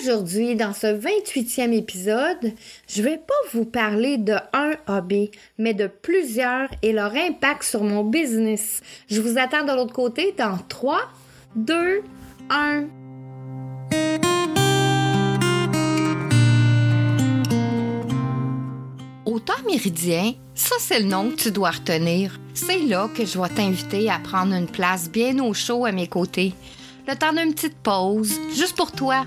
Aujourd'hui, dans ce 28e épisode, je vais pas vous parler de un hobby, mais de plusieurs et leur impact sur mon business. Je vous attends de l'autre côté dans 3, 2, 1. Au temps méridien, ça c'est le nom que tu dois retenir. C'est là que je vais t'inviter à prendre une place bien au chaud à mes côtés. Le temps d'une petite pause, juste pour toi.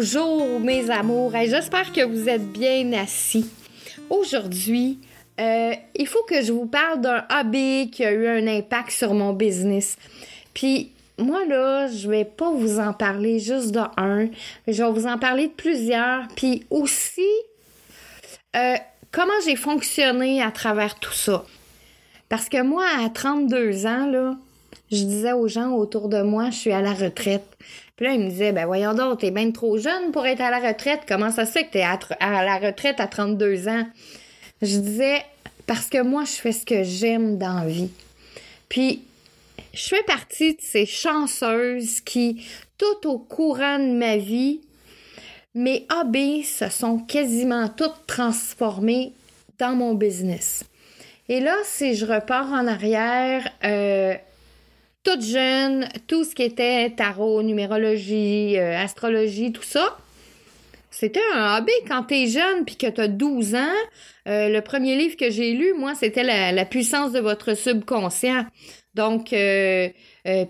Bonjour mes amours, j'espère que vous êtes bien assis. Aujourd'hui, euh, il faut que je vous parle d'un hobby qui a eu un impact sur mon business. Puis moi là, je vais pas vous en parler juste de un, je vais vous en parler de plusieurs. Puis aussi, euh, comment j'ai fonctionné à travers tout ça. Parce que moi, à 32 ans, là, je disais aux gens autour de moi, je suis à la retraite. Puis là, il me disait, ben voyons donc, t'es bien trop jeune pour être à la retraite. Comment ça se fait que t'es à, à la retraite à 32 ans? Je disais, parce que moi, je fais ce que j'aime dans la vie. Puis, je fais partie de ces chanceuses qui, tout au courant de ma vie, mes hobbies se sont quasiment toutes transformées dans mon business. Et là, si je repars en arrière, euh, toute jeune, tout ce qui était tarot, numérologie, euh, astrologie, tout ça. C'était un hobby quand t'es jeune puis que t'as 12 ans. Euh, le premier livre que j'ai lu, moi, c'était la, puissance de votre subconscient. Donc, euh,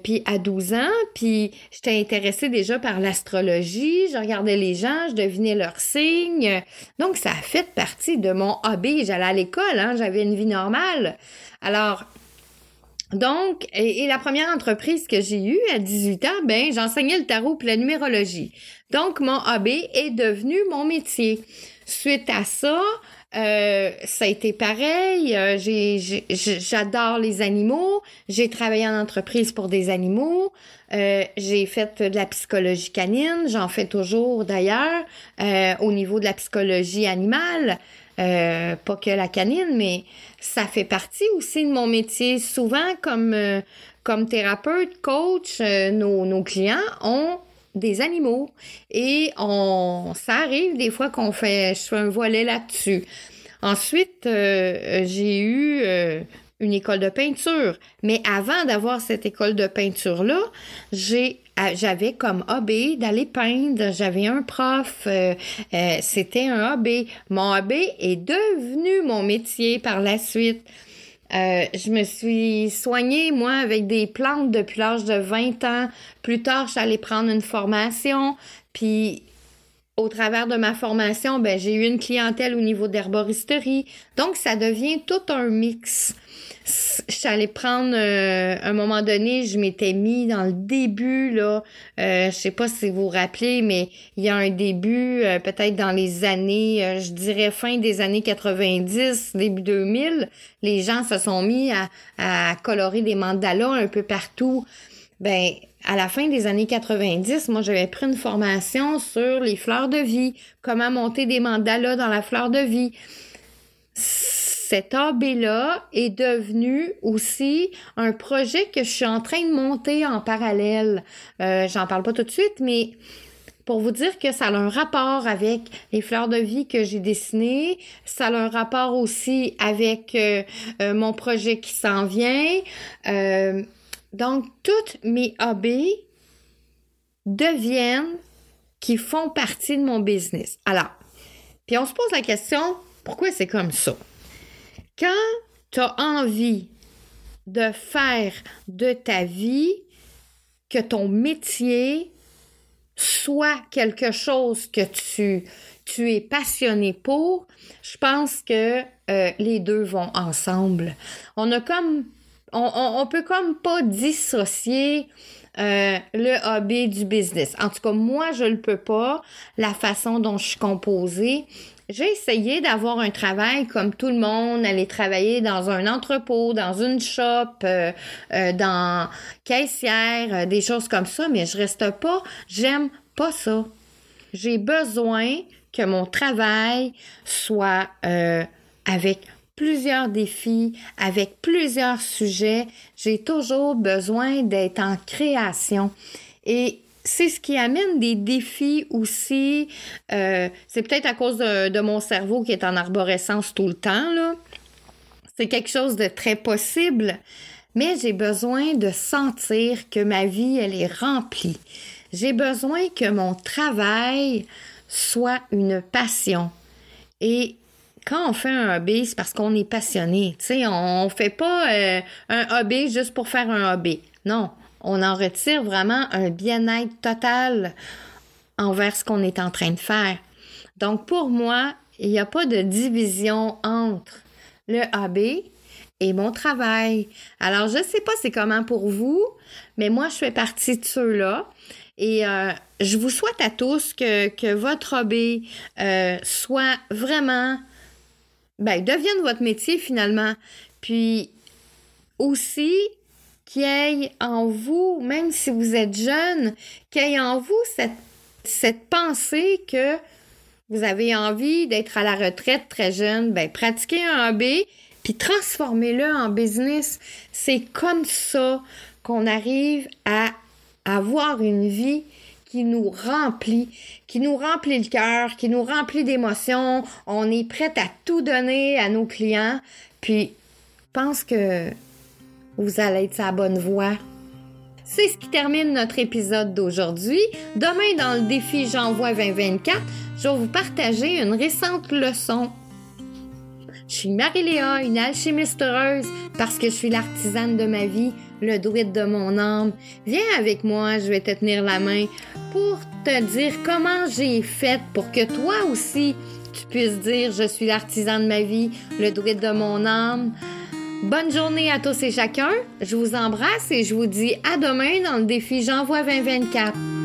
puis à 12 ans, puis j'étais intéressée déjà par l'astrologie, je regardais les gens, je devinais leurs signes. Donc, ça a fait partie de mon hobby. J'allais à l'école, hein, j'avais une vie normale. Alors, donc, et, la première entreprise que j'ai eue à 18 ans, ben, j'enseignais le tarot et la numérologie. Donc, mon hobby est devenu mon métier. Suite à ça, euh, ça a été pareil. Euh, j'adore les animaux. J'ai travaillé en entreprise pour des animaux. Euh, j'ai fait de la psychologie canine. J'en fais toujours d'ailleurs au niveau de la psychologie animale. Euh, pas que la canine, mais ça fait partie aussi de mon métier. Souvent, comme, euh, thérapeute, coach, euh, nos, clients ont des animaux et ça arrive des fois qu'on fait, je fais un volet là-dessus. Ensuite, j'ai eu une école de peinture, mais avant d'avoir cette école de peinture-là, j'ai j'avais comme hobby d'aller peindre. J'avais un prof. Euh, euh, c'était un hobby. Mon hobby est devenu mon métier par la suite. Euh, je me suis soignée, moi, avec des plantes depuis l'âge de 20 ans. Plus tard, j'allais prendre une formation. Puis au travers de ma formation, ben, j'ai eu une clientèle au niveau d'herboristerie. Donc, ça devient tout un mix. Je suis allée prendre euh, un moment donné, je m'étais mis dans le début là, euh, je sais pas si vous vous rappelez, mais il y a un début euh, peut-être dans les années, euh, je dirais fin des années 90, début 2000, les gens se sont mis à, à colorer des mandalas un peu partout. Ben à la fin des années 90, moi, j'avais pris une formation sur les fleurs de vie, comment monter des mandalas dans la fleur de vie. Cet AB-là est devenu aussi un projet que je suis en train de monter en parallèle. Euh, J'en parle pas tout de suite, mais pour vous dire que ça a un rapport avec les fleurs de vie que j'ai dessinées, ça a un rapport aussi avec euh, euh, mon projet qui s'en vient. Euh, donc, toutes mes hobbies deviennent qui font partie de mon business. Alors, puis on se pose la question, pourquoi c'est comme ça? Quand tu as envie de faire de ta vie que ton métier soit quelque chose que tu, tu es passionné pour, je pense que euh, les deux vont ensemble. On a comme on, on, peut comme pas dissocier euh, le hobby du business. En tout cas, moi, je le peux pas. La façon dont je suis composée. J'ai essayé d'avoir un travail comme tout le monde, aller travailler dans un entrepôt, dans une shop, euh, euh, dans caissière, euh, des choses comme ça, mais je reste pas, j'aime pas ça. J'ai besoin que mon travail soit avec plusieurs défis, avec plusieurs sujets. J'ai toujours besoin d'être en création. Et c'est ce qui amène des défis aussi. Euh, c'est peut-être à cause de, mon cerveau qui est en arborescence tout le temps. C'est quelque chose de très possible. Mais j'ai besoin de sentir que ma vie, elle est remplie. J'ai besoin que mon travail soit une passion. Et quand on fait un hobby, c'est parce qu'on est passionné. Tu sais, on, fait pas euh, un hobby juste pour faire un hobby. Non, on en retire vraiment un bien-être total envers ce qu'on est en train de faire. Donc pour moi, il n'y a pas de division entre le hobby et mon travail. Alors je sais pas c'est comment pour vous, mais moi je fais partie de ceux-là. Et euh, je vous souhaite à tous que, que votre hobby euh, soit vraiment ben, devienne votre métier finalement. Puis aussi, qu'il y ait en vous, même si vous êtes jeune, qu'il y en vous cette, pensée que vous avez envie d'être à la retraite très jeune, ben, pratiquez un hobby, puis transformez-le en business. C'est comme ça qu'on arrive à avoir une vie qui nous remplit, qui nous remplit le cœur, qui nous remplit d'émotions. On est prêt à tout donner à nos clients. Puis, je pense que vous allez être sa bonne voie. C'est ce qui termine notre épisode d'aujourd'hui. Demain, dans le défi J'envoie 2024, je vais vous partager une récente leçon. Je suis Marie-Léa, une alchimiste heureuse, parce que je suis l'artisane de ma vie le druide de mon âme. Viens avec moi, je vais te tenir la main pour te dire comment j'ai fait pour que toi aussi tu puisses dire je suis l'artisan de ma vie, le druide de mon âme. Bonne journée à tous et chacun. Je vous embrasse et je vous dis à demain dans le défi J'envoie 2024.